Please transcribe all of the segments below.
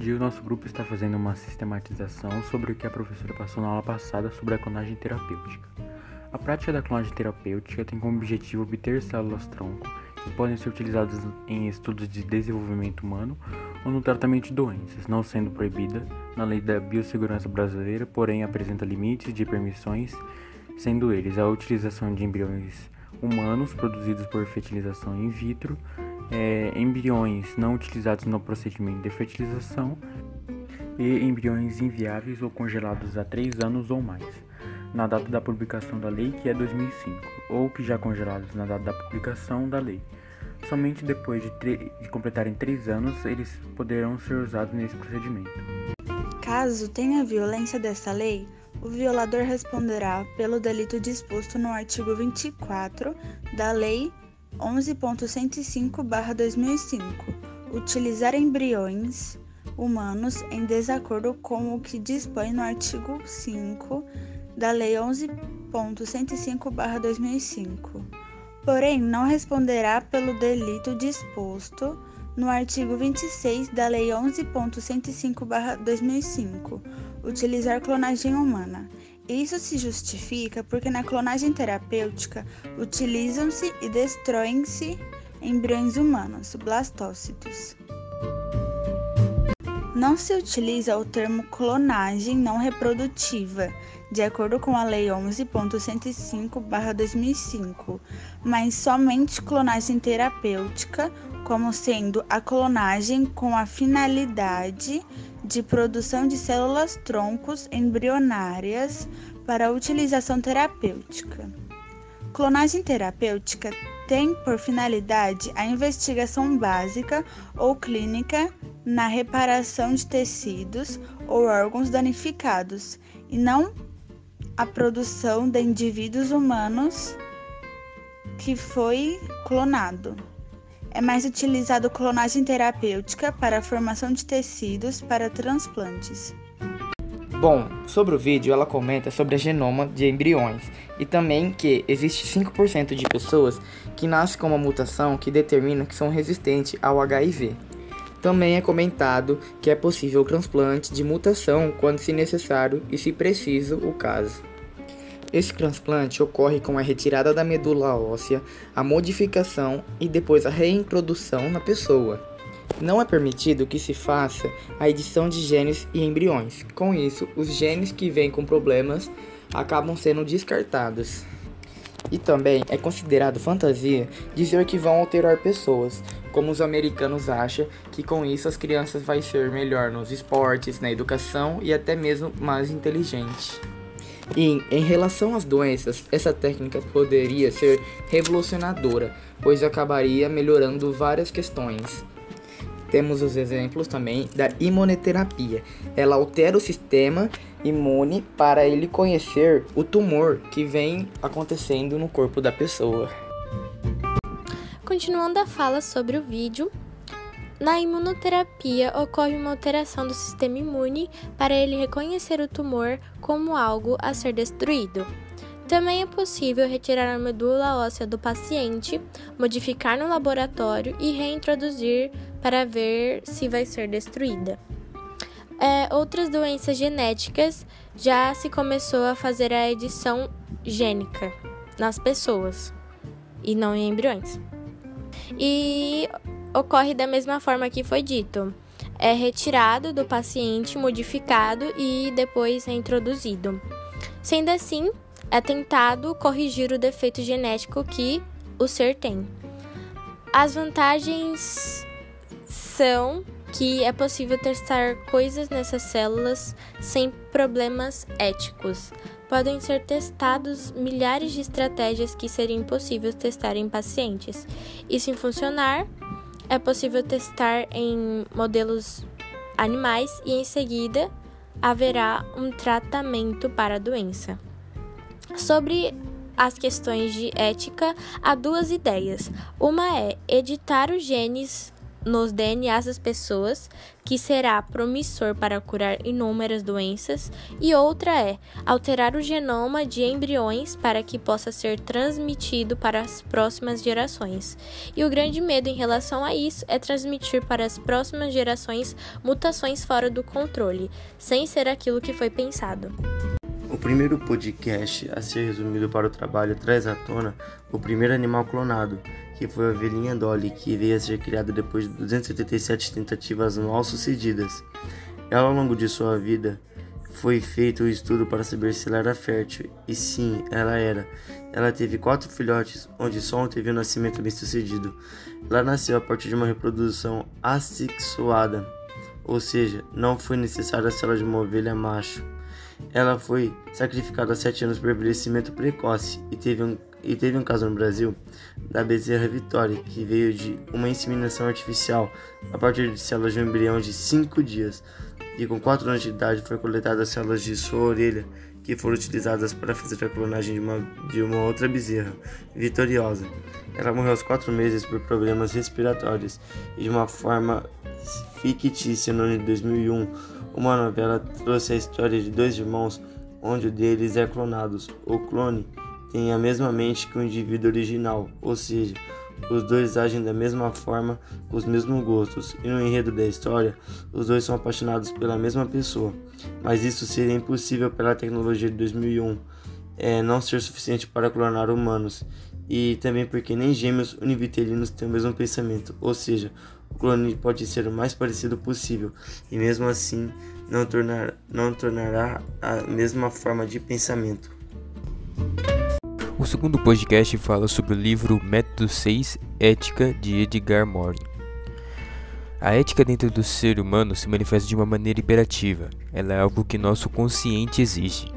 dia, o nosso grupo está fazendo uma sistematização sobre o que a professora passou na aula passada sobre a clonagem terapêutica. A prática da clonagem terapêutica tem como objetivo obter células-tronco que podem ser utilizadas em estudos de desenvolvimento humano ou no tratamento de doenças, não sendo proibida na lei da biossegurança brasileira, porém apresenta limites de permissões, sendo eles a utilização de embriões humanos produzidos por fertilização in vitro, é, embriões não utilizados no procedimento de fertilização e embriões inviáveis ou congelados há 3 anos ou mais, na data da publicação da lei, que é 2005, ou que já congelados na data da publicação da lei. Somente depois de, de completarem 3 anos eles poderão ser usados nesse procedimento. Caso tenha violência dessa lei, o violador responderá pelo delito disposto no artigo 24 da Lei 11.105/2005, utilizar embriões humanos em desacordo com o que dispõe no artigo 5 da Lei 11.105/2005. Porém, não responderá pelo delito disposto no artigo 26 da Lei 11.105/2005, utilizar clonagem humana isso se justifica porque na clonagem terapêutica utilizam-se e destroem-se embriões humanos, blastócitos. Não se utiliza o termo clonagem não reprodutiva, de acordo com a Lei 11.105/2005, mas somente clonagem terapêutica, como sendo a clonagem com a finalidade de produção de células troncos embrionárias para utilização terapêutica. Clonagem terapêutica tem por finalidade a investigação básica ou clínica na reparação de tecidos ou órgãos danificados e não a produção de indivíduos humanos que foi clonado. É mais utilizado clonagem terapêutica para a formação de tecidos para transplantes. Bom, sobre o vídeo ela comenta sobre a genoma de embriões e também que existe 5% de pessoas que nascem com uma mutação que determina que são resistentes ao HIV. Também é comentado que é possível o transplante de mutação quando se necessário e se preciso o caso. Esse transplante ocorre com a retirada da medula óssea, a modificação e depois a reintrodução na pessoa. Não é permitido que se faça a edição de genes e embriões. Com isso, os genes que vêm com problemas acabam sendo descartados. E também é considerado fantasia dizer que vão alterar pessoas, como os americanos acham que com isso as crianças vão ser melhor nos esportes, na educação e até mesmo mais inteligentes. E, em relação às doenças, essa técnica poderia ser revolucionadora, pois acabaria melhorando várias questões. Temos os exemplos também da imunoterapia. Ela altera o sistema imune para ele conhecer o tumor que vem acontecendo no corpo da pessoa. Continuando a fala sobre o vídeo, na imunoterapia, ocorre uma alteração do sistema imune para ele reconhecer o tumor como algo a ser destruído. Também é possível retirar a medula óssea do paciente, modificar no laboratório e reintroduzir para ver se vai ser destruída. É, outras doenças genéticas já se começou a fazer a edição gênica nas pessoas e não em embriões. E ocorre da mesma forma que foi dito. É retirado do paciente, modificado e depois reintroduzido. Sendo assim, é tentado corrigir o defeito genético que o ser tem. As vantagens são que é possível testar coisas nessas células sem problemas éticos. Podem ser testados milhares de estratégias que seriam impossíveis testar em pacientes. E se funcionar, é possível testar em modelos animais e em seguida haverá um tratamento para a doença. Sobre as questões de ética, há duas ideias. Uma é editar os genes nos DNAs das pessoas, que será promissor para curar inúmeras doenças, e outra é alterar o genoma de embriões para que possa ser transmitido para as próximas gerações. E o grande medo em relação a isso é transmitir para as próximas gerações mutações fora do controle, sem ser aquilo que foi pensado. O primeiro podcast a ser resumido para o trabalho traz à tona o primeiro animal clonado, que foi a ovelhinha Dolly, que veio a ser criada depois de 277 tentativas mal sucedidas. Ela, ao longo de sua vida, foi feito o um estudo para saber se ela era fértil, e sim, ela era. Ela teve quatro filhotes, onde só um teve um nascimento bem sucedido. Ela nasceu a partir de uma reprodução assexuada, ou seja, não foi necessária a célula de uma ovelha macho. Ela foi sacrificada há sete anos por envelhecimento precoce e teve, um, e teve um caso no Brasil da bezerra Vitória, que veio de uma inseminação artificial a partir de células de um embrião de cinco dias. E com quatro anos de idade foi coletada células de sua orelha que foram utilizadas para fazer a clonagem de uma, de uma outra bezerra, vitoriosa. Ela morreu aos quatro meses por problemas respiratórios e de uma forma fictícia no ano de 2001 uma novela trouxe a história de dois irmãos, onde um deles é clonado. O clone tem a mesma mente que o indivíduo original, ou seja, os dois agem da mesma forma, com os mesmos gostos, e no enredo da história, os dois são apaixonados pela mesma pessoa. Mas isso seria impossível pela tecnologia de 2001 é, não ser suficiente para clonar humanos, e também porque nem gêmeos univitelinos têm o mesmo pensamento, ou seja, clone pode ser o mais parecido possível e mesmo assim não, tornar, não tornará a mesma forma de pensamento. O segundo podcast fala sobre o livro Método 6 Ética de Edgar Morin. A ética dentro do ser humano se manifesta de uma maneira imperativa. Ela é algo que nosso consciente exige.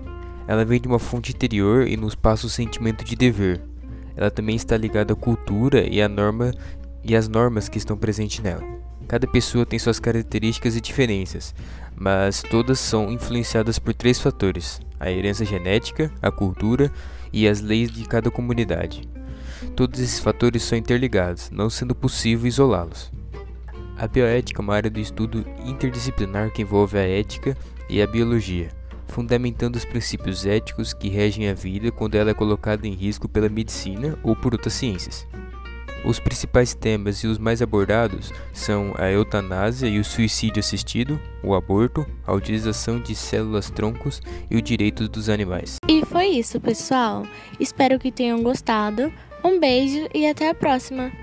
Ela vem de uma fonte interior e nos passa o sentimento de dever. Ela também está ligada à cultura e à norma e as normas que estão presentes nela. Cada pessoa tem suas características e diferenças, mas todas são influenciadas por três fatores: a herança genética, a cultura e as leis de cada comunidade. Todos esses fatores são interligados, não sendo possível isolá-los. A bioética é uma área do estudo interdisciplinar que envolve a ética e a biologia, fundamentando os princípios éticos que regem a vida quando ela é colocada em risco pela medicina ou por outras ciências. Os principais temas e os mais abordados são a eutanásia e o suicídio assistido, o aborto, a utilização de células-troncos e o direito dos animais. E foi isso, pessoal. Espero que tenham gostado. Um beijo e até a próxima!